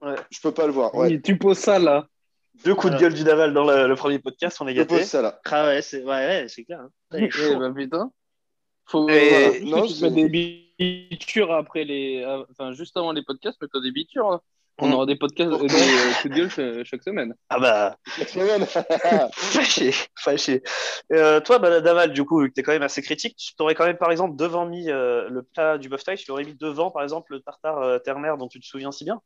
Ouais. Je peux pas le voir. tu poses ça là. Deux coups de gueule du Naval dans le, premier podcast, on est gâtés. Je pose ça là. Ah ouais, c'est ouais, c'est clair. Hein. Eh ben, putain. Faut et... non, tu mets des bitures après les, enfin juste avant les podcasts, mets-toi des bitures. Là. On aura des podcasts, euh, des coups de gueule chaque semaine. Ah bah. Chaque semaine. fâché, fâché. Euh, toi, bah, Daval, du coup, vu que tu es quand même assez critique, tu t'aurais quand même, par exemple, devant mis euh, le plat du buff taille, tu l'aurais mis devant, par exemple, le tartare euh, terre-mer dont tu te souviens si bien?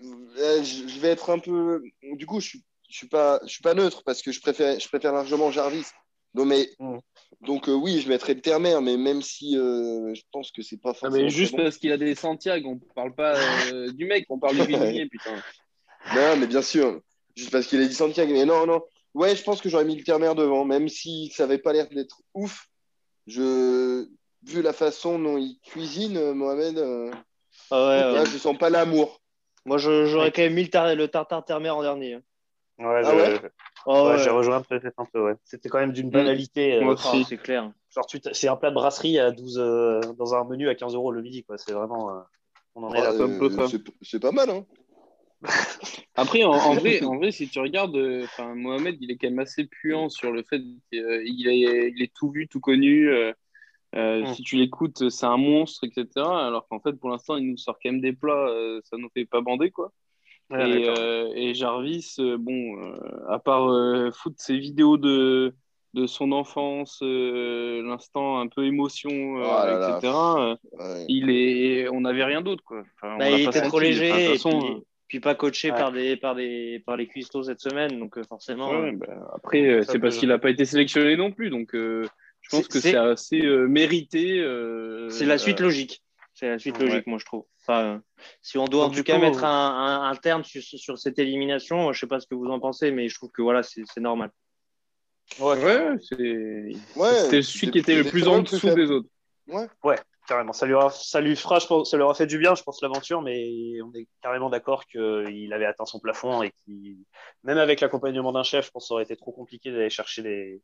Je vais être un peu. Du coup, je suis, je suis pas, je suis pas neutre parce que je préfère, je préfère largement Jarvis. Non, mais. Donc euh, oui, je mettrais le terre mais même si euh, je pense que c'est pas forcément. mais juste parce qu'il a des Santiago, on parle pas euh, du mec, on parle du cuisinier, putain. Non, mais bien sûr, juste parce qu'il a dit Santiago. Mais non, non. Ouais, je pense que j'aurais mis le terre devant, même si ça avait pas l'air d'être ouf. Je... Vu la façon dont il cuisine, Mohamed, ah ouais, je sens pas l'amour. Moi, j'aurais quand même mis le, tartare terre en dernier. Ouais, ah ouais Oh, ouais, j'ai rejoint peut-être un peu, ouais. C'était quand même d'une banalité. Euh, c'est clair. Genre, c'est un plat de brasserie à 12, euh, dans un menu à 15 euros le midi, quoi. C'est vraiment. Euh, on en est là. c'est pas mal, hein. Après, en, vrai, en vrai, si tu regardes, Mohamed, il est quand même assez puant sur le fait qu'il il est tout vu, tout connu. Mm. Si tu l'écoutes, c'est un monstre, etc. Alors qu'en fait, pour l'instant, il nous sort quand même des plats, ça nous fait pas bander, quoi. Et, et, Jarvis, bon, à part foutre ses vidéos de, de son enfance, l'instant un peu émotion, oh etc. Il est, on n'avait rien d'autre, quoi. Bah, il était trop léger. et puis puis pas coaché par des par des par les cuistots cette semaine donc euh, forcément euh, bah, après euh, c'est parce qu'il n'a pas été sélectionné non plus donc je pense que c'est assez mérité c'est la suite logique c'est la suite logique moi je trouve. Enfin, si on doit en tout cas mettre un, un, terme sur, sur, cette élimination je sais pas ce que vous en pensez mais je trouve que voilà c'est normal. Ouais, ouais c'est celui qui était le plus en dessous des autres. Ouais. Ouais carrément. Ça lui, ça lui fera, je pense, ça lui aura fait du bien, je pense, l'aventure, mais on est carrément d'accord qu'il avait atteint son plafond et qu'il, même avec l'accompagnement d'un chef, je pense que ça aurait été trop compliqué d'aller chercher des,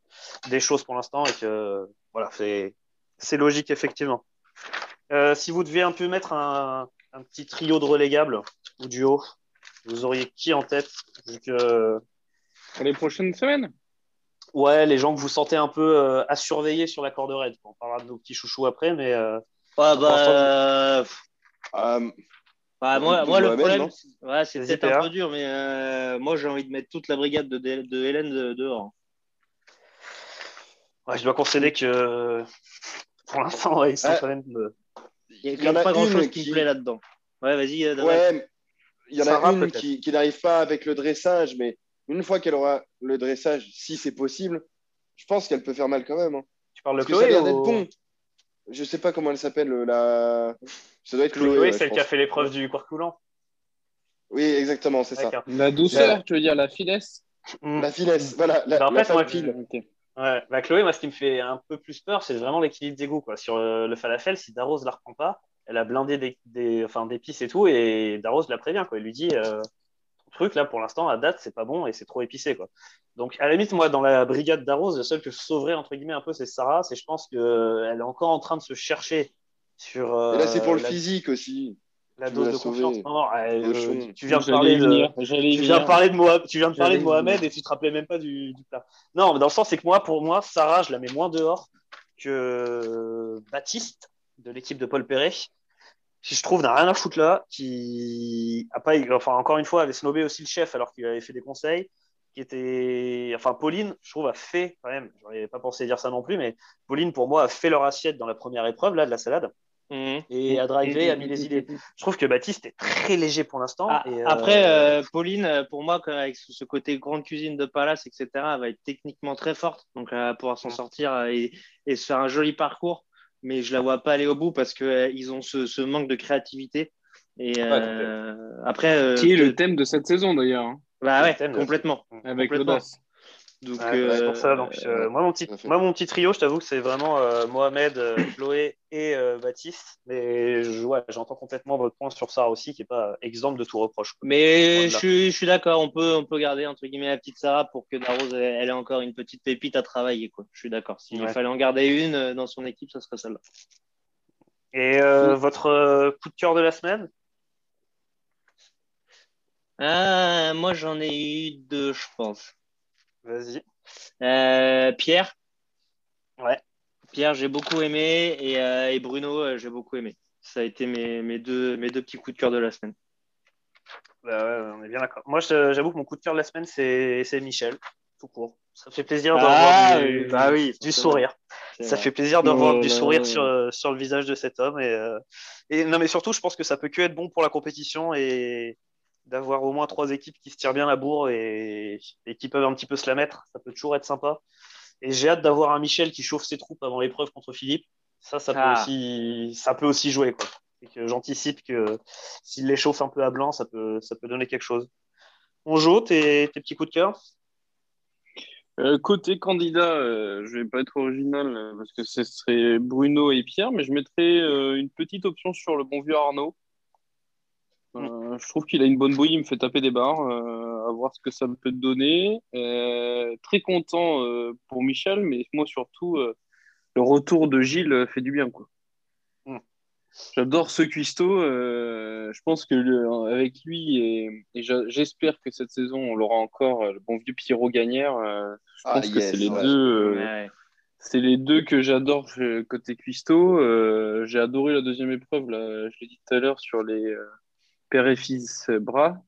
des, choses pour l'instant et que, voilà, c'est, c'est logique, effectivement. Euh, si vous deviez un peu mettre un, un, petit trio de relégables ou duo, vous auriez qui en tête vu que... Pour les prochaines semaines? Ouais, les gens que vous sentez un peu euh, à surveiller sur la corde raide. On parlera de nos petits chouchous après, mais euh, bah, euh, bah, moi, moi le problème, c'est peut-être un peu dur, mais euh, moi j'ai envie de mettre toute la brigade de, de Hélène dehors. je dois concéder que pour l'instant, ils sont quand même. Il n'y a, pas grand-chose qui... me plaît là-dedans. Ouais, vas-y. Euh, ouais, il y en a une qui, qui n'arrive pas avec le dressage, mais une fois qu'elle aura le dressage, si c'est possible, je pense qu'elle peut faire mal quand même. Hein. Tu parles de Chloé ça ou... bon. Je sais pas comment elle s'appelle. La... Ça doit être Chloé. Chloé, celle qui a fait l'épreuve du corps coulant. Oui, exactement, c'est ça. La douceur, tu veux dire la finesse mm. La finesse, voilà. La, bah, en fait, moi, ouais. bah, Chloé, moi, ce qui me fait un peu plus peur, c'est vraiment l'équilibre des goûts. Quoi. Sur euh, le falafel, si Darros la reprend pas, elle a blindé des, des, enfin, d'épices et tout, et Darros la prévient. Quoi. Il lui dit euh, truc là pour l'instant à date c'est pas bon et c'est trop épicé quoi. Donc à la limite moi dans la brigade d'Arose le seul que je sauverais entre guillemets un peu c'est Sarah, c'est je pense que euh, est encore en train de se chercher sur. et là c'est pour le euh, physique aussi. La dose de confiance. Non, euh, tu viens de parler de, tu viens de parler de Mohamed, tu viens de parler de Mohamed et tu te rappelais même pas du, du plat. Non, mais dans le sens c'est que moi pour moi Sarah je la mets moins dehors que Baptiste de l'équipe de Paul Perret si je trouve, n'a rien à foutre là, qui a pas, enfin, encore une fois, avait snobé aussi le chef alors qu'il avait fait des conseils, qui était, enfin, Pauline, je trouve, a fait, quand même, j'aurais pas pensé dire ça non plus, mais Pauline, pour moi, a fait leur assiette dans la première épreuve, là, de la salade. Mhm. Et a drivé, a mis les idées. Je trouve que Baptiste est très léger pour l'instant. Ah, euh, après, euh, Pauline, euh, pour moi, avec ce côté grande cuisine de palace, etc., elle va être techniquement très forte. Donc, elle va pouvoir s'en sortir et, et, se faire un joli parcours mais je la vois pas aller au bout parce qu'ils euh, ont ce, manque de créativité. Et euh, après, euh, qui est le thème de cette saison d'ailleurs. Hein. Bah ouais, complètement. Avec complètement. Donc, pour ça, donc moi, mon petit, moi, mon petit trio, je t'avoue que c'est vraiment Mohamed, Chloé et Baptiste. Mais je, ouais, j'entends complètement votre point sur ça aussi, qui n'est pas exemple de tout reproche. Mais je suis, je suis d'accord, on peut, on peut garder entre guillemets la petite Sarah pour que Darose elle, ait encore une petite pépite à travailler. Quoi. Je suis d'accord. S'il fallait en garder une dans son équipe, ce serait celle-là. Et votre coup de cœur de la semaine? Ah, Moi, j'en ai eu deux, je pense. Vas-y. Euh, Pierre? Ouais. Pierre, j'ai beaucoup aimé et, euh, Bruno, euh, j'ai beaucoup aimé. Ça a été mes, mes, deux, mes deux petits coups de cœur de la semaine. Bah ouais, on est bien d'accord. Moi, j'avoue que mon coup de cœur de la semaine, c'est Michel, tout court. Ça fait plaisir de ah, du, bah oui, du sourire. Ça fait plaisir de revoir du sourire sur, sur le visage de cet homme. Et, et non, mais surtout, je pense que ça peut que être bon pour la compétition et, d'avoir au moins trois équipes qui se tirent bien la bourre et, qui peuvent un petit peu se la mettre. Ça peut toujours être sympa. Et j'ai hâte d'avoir un Michel qui chauffe ses troupes avant l'épreuve contre Philippe. Ça, ça, peut, ah. aussi, ça peut aussi jouer. Quoi. que j'anticipe que s'il les chauffe un peu à blanc, ça peut, ça peut donner quelque chose. On joue tes, tes petits coups de cœur? Euh, côté candidat, euh, je vais pas être original euh, parce que ce serait Bruno et Pierre, mais je mettrais une petite option sur le bon vieux Arnaud. Euh, je trouve qu'il a une bonne bouille, il me fait taper des barres, euh, à voir ce que ça peut donner. Euh, très content pour Michel, mais moi surtout, le retour de Gilles fait du bien. Quoi. Hmm. J'adore ce cuistot. je pense que avec lui, et, j'espère que cette saison, on l'aura encore, le bon vieux Pierrot Gagnère. je pense que c'est les deux. c'est les deux que j'adore côté cuistot. Euh, j'ai adoré la deuxième épreuve, là, je l'ai dit tout à l'heure, sur les euh, père et fils bras.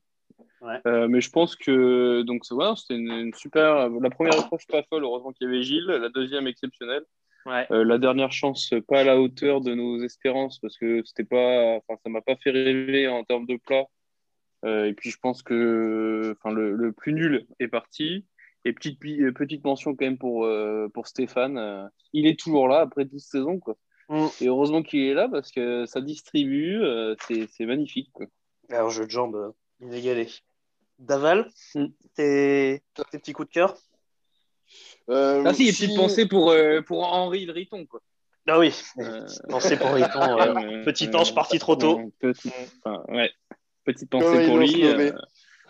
Euh, mais je pense que donc ouais, c'était une, super. La première épreuve pas folle, heureusement qu'il y avait Gilles. La deuxième exceptionnelle. la dernière chance pas à la hauteur de nos espérances parce que c'était pas, enfin ça m'a pas fait rêver en termes de plat. et puis je pense que, enfin le, le, plus nul est parti. Et petite, euh, petite mention quand même pour, euh, pour Stéphane. Euh, il est toujours là après 12 saisons. Quoi. Mm. Et heureusement qu'il est là parce que ça distribue. c'est magnifique. Quoi. Alors, jeu de jambes inégalé. Daval, mm. tes, petits coups de cœur? Ah si, et petite pensée pour, pour Henri Riton. Quoi. Ah oui, pensée pour Riton. petit ange parti trop tôt. Petit, ouais. Petite pensée pour lui. Et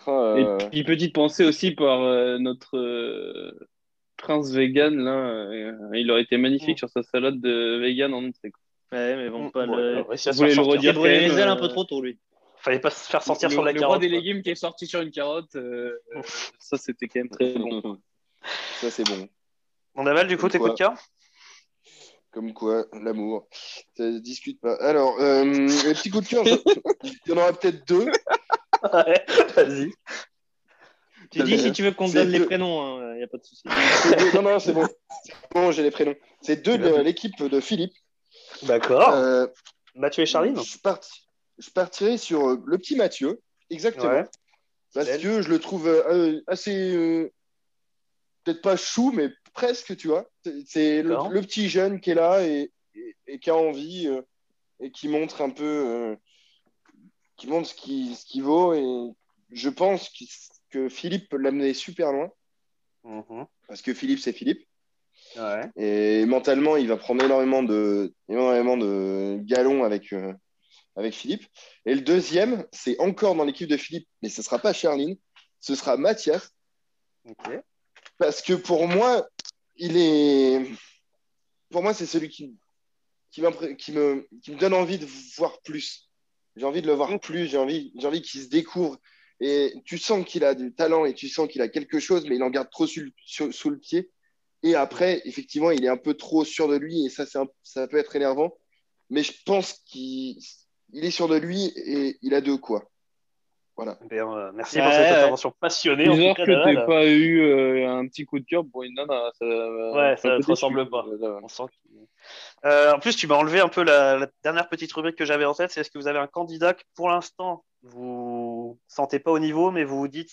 euh, puis petite pensée aussi par euh, notre euh, prince vegan là, il aurait été magnifique sur sa salade de vegan en entrée. Ouais, mais bon, pas le. Vous voulez le redire Il les ailes un peu trop tôt lui. Fallait pas se faire sortir sur la carotte. Le roi des légumes qui est sorti sur une carotte, ça c'était quand même très bon. ça c'est bon. On avale du coup tes coups de cœur comme quoi, l'amour, ça se discute pas. Alors, euh, les petits coups de cœur, il y en aura peut-être deux. ouais, vas-y. Tu dis si tu veux qu'on te donne les prénoms, il hein, n'y a pas de souci. non, non, c'est bon. Bon, j'ai les prénoms. C'est deux de l'équipe de Philippe. D'accord. Euh, Mathieu et Charline je, je, partirai sur euh, le petit Mathieu, exactement. Parce que je le trouve euh, assez. Peut-être pas chou, mais presque, tu vois. C'est le, petit jeune qui est là et, qui a envie et qui montre un peu qui montre ce qu'il ce vaut. Et je pense que, Philippe peut l'amener super loin. Mhm. Parce que Philippe, c'est Philippe. Et mentalement, il va prendre énormément de, énormément de galons avec, euh, avec Philippe. Et le deuxième, c'est encore dans l'équipe de Philippe, mais ce ne sera pas Charline, ce sera Mathias. Parce que pour moi, il est. Pour moi, c'est celui qui, qui, qui, me, qui me donne envie de voir plus. J'ai envie de le voir plus, j'ai envie, j'ai envie qu'il se découvre. Et tu sens qu'il a du talent et tu sens qu'il a quelque chose, mais il en garde trop sous, le pied. Et après, effectivement, il est un peu trop sûr de lui et ça, ça peut être énervant. Mais je pense qu'il est sûr de lui et il a deux quoi. Voilà. Euh, merci pour cette intervention passionnée. Bizarre que tu n'aies pas eu euh, un petit coup de cœur pour une nana. Ça, ouais, ça ne te ressemble pas. On sent euh, en plus, tu m'as enlevé un peu la, dernière petite rubrique que j'avais en tête. C'est est-ce que vous avez un candidat que pour l'instant vous sentez pas au niveau, mais vous vous dites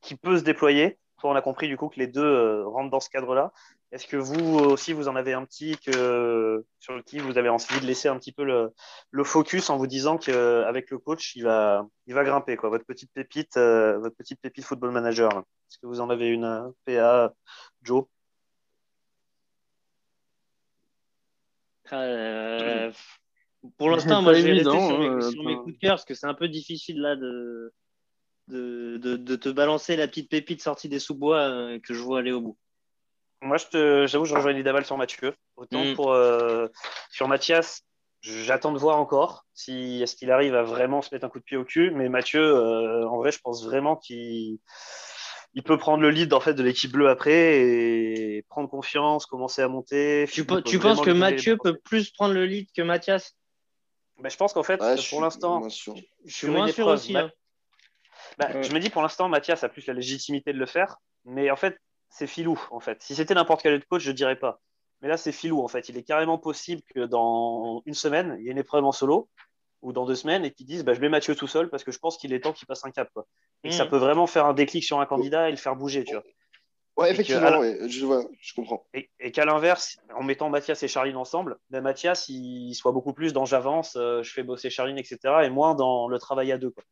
qu'il peut se déployer on a compris du coup que les deux euh, rentrent dans ce cadre-là. Est-ce que vous aussi vous en avez un petit que, sur lequel vous avez envie de laisser un petit peu le, focus en vous disant qu'avec le coach il va, il va grimper quoi, votre petite pépite, euh, votre petite pépite football manager. Est-ce que vous en avez une PA Joe? Euh, pour l'instant, moi, je vais rester sur, mes, euh, coups de cœur parce que c'est un peu difficile là de, de, de, te balancer la petite pépite sortie des sous-bois euh, que je vois aller au bout. Moi, j'avoue, je rejoins Daval sur Mathieu. Autant mm. pour sur Mathias, j'attends de voir encore si est-ce qu'il arrive à vraiment se mettre un coup de pied au cul. Mais Mathieu, en vrai, je pense vraiment qu'il il peut prendre le lead en fait de l'équipe bleue après et prendre confiance, commencer à monter. Tu, tu penses que Mathieu peut plus prendre le lead que Mathias? Ben, Je pense qu'en fait, pour l'instant, je suis moins sûr aussi. Hein. Ben, je me dis pour l'instant, Mathias a plus la légitimité de le faire, mais en fait, c'est filou. En fait, si c'était n'importe quel autre coach, je dirais pas. Mais là, c'est filou en fait. Il est carrément possible que dans une semaine, il y ait une épreuve en solo ou dans deux semaines et qu'ils disent bah, je mets Mathieu tout seul parce que je pense qu'il est temps qu'il passe un cap. Quoi. Et que ça mm. peut vraiment faire un déclic sur un candidat et le faire bouger. Tu vois. Ouais, effectivement, je, vois, je comprends. Et, qu'à l'inverse, en mettant Mathias et Charline ensemble, ben Mathias, il soit beaucoup plus dans j'avance, euh, je fais bosser Charline, etc. et moins dans le travail à deux. Quoi.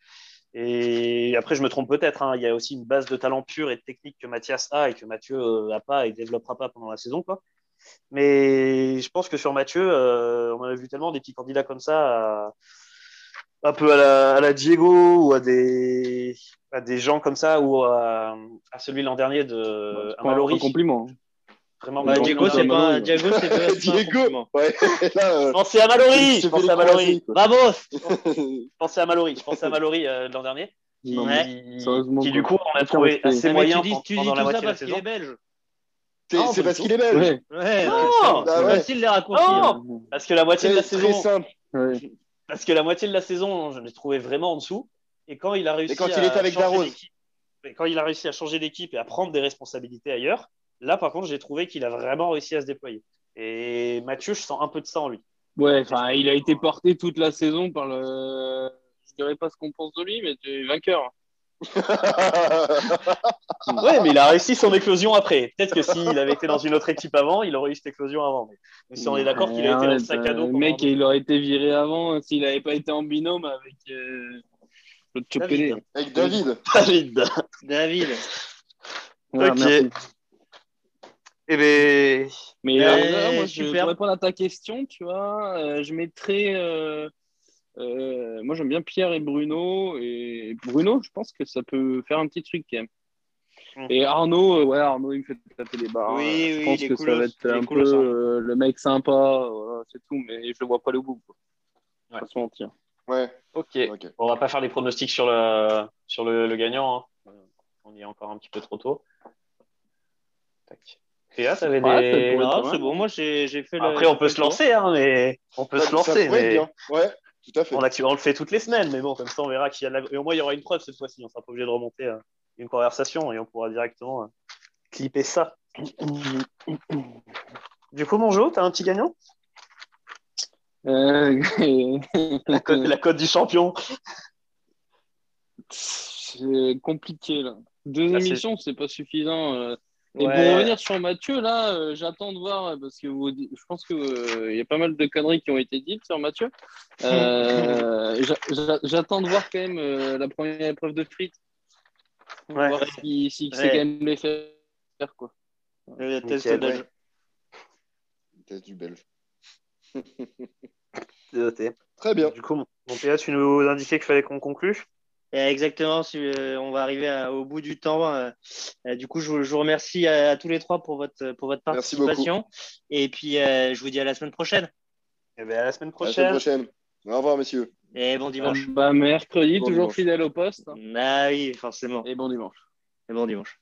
Et après, je me trompe peut-être. Hein, il y a aussi une base de talent pur et de technique que Mathias a et que Mathieu n'a euh, pas et développera pas pendant la saison. Quoi. Mais je pense que sur Mathieu, euh, on a vu tellement des petits candidats comme ça un peu à la, Diego ou à des, à des gens comme ça ou à, celui l'an dernier de Mallory. Un compliment. Vraiment, bah, Diego, c'est pas, Diego, c'est pas, Diego, ouais. Là, pensez à Mallory, je pensais à Mallory. Bravo. je pensais à Mallory, je pensais à Mallory euh, l'an dernier. Qui, qui, du coup, on a trouvé assez moyen tu dis, tu dis tout ça parce qu'il est belge. C'est parce qu'il est belge. Ouais, non, c'est facile les raccourcis. Non, parce que la moitié de la Très saison. simple. Parce que la moitié de la saison, je l'ai trouvé vraiment en dessous. Et quand il a réussi Et quand à il était avec quand il a réussi à changer d'équipe et à prendre des responsabilités ailleurs, là par contre, j'ai trouvé qu'il a vraiment réussi à se déployer. Et Mathieu, je sens un peu de ça en lui. Ouais, enfin, il a été porté toute la saison par le. Je dirais pas ce qu'on pense de lui, mais du vainqueur. Ouais, mais il a réussi son éclosion après. Peut-être que s'il avait été dans une autre équipe avant, il aurait eu cette éclosion avant. Mais, mais si on est d'accord qu'il a été dans le sac à dos. Le mec, il aurait été viré avant s'il n'avait pas été en binôme avec euh. David. Avec David. David. David. Ouais, Ok. merci. Eh ben, Mais Ouais, euh, là, moi, je, pour répondre à ta question, tu vois, euh, je mettrais. euh, euh, moi, j'aime bien Pierre et Bruno. Et Bruno, je pense que ça peut faire un petit truc quand même. Et Arnaud, ouais, Arnaud, il me fait taper les barres. Oui, Euh, je oui, pense que ça va être un peu le mec sympa, voilà, c'est tout, mais je le vois pas le bout. Quoi. Ouais. Pas se mentir. Ouais, ok. ok. On va pas faire les pronostics sur le, sur le, le gagnant. hein. On y est encore un petit peu trop tôt. Tac. Et là, t'avais Ouais, ça des. pourrait être Non, pas c'est mal. bon, moi j'ai j'ai fait le. Après, on peut se lancer, hein, mais on peut Ça- se lancer. mais bien. Ouais, tout à fait. on, a- on le fait toutes les semaines, mais bon, comme ça, on verra qu'il y a la... Et au moins, il y aura une preuve cette fois-ci. On sera pas obligé de remonter euh, une conversation et on pourra directement euh, clipper ça. du coup, mon jeu, t'as un petit gagnant? Euh, la cote, la cote du champion. c'est compliqué là. Deux Ah, c'est- émissions, c'est pas suffisant. Euh. Et Ouais. pour revenir sur Mathieu, là, euh, j'attends de voir, euh, parce que vous, je pense qu'il y a pas mal de conneries qui ont été dites sur Mathieu. Euh, j'a- j'a- j'attends de voir quand même euh, la première épreuve de frites. Ouais. Voir si, si c'est quand même les faire. Quoi. Le test Nickel, belge. ouais. Test du belge. Très bien. Du coup, mon PA, tu nous indiquais qu'il fallait qu'on conclue? Exactement, euh, on va arriver au bout du temps. Euh, euh, du coup, je, vous remercie à, tous les trois pour votre, pour votre participation. Et puis, je vous dis à la semaine prochaine. Eh Et bien, à la semaine prochaine. À la semaine prochaine. Au revoir, messieurs. Et bon dimanche. Ah, bah, mercredi, toujours fidèle au poste. Ah oui, forcément. Et bon dimanche. Et bon dimanche.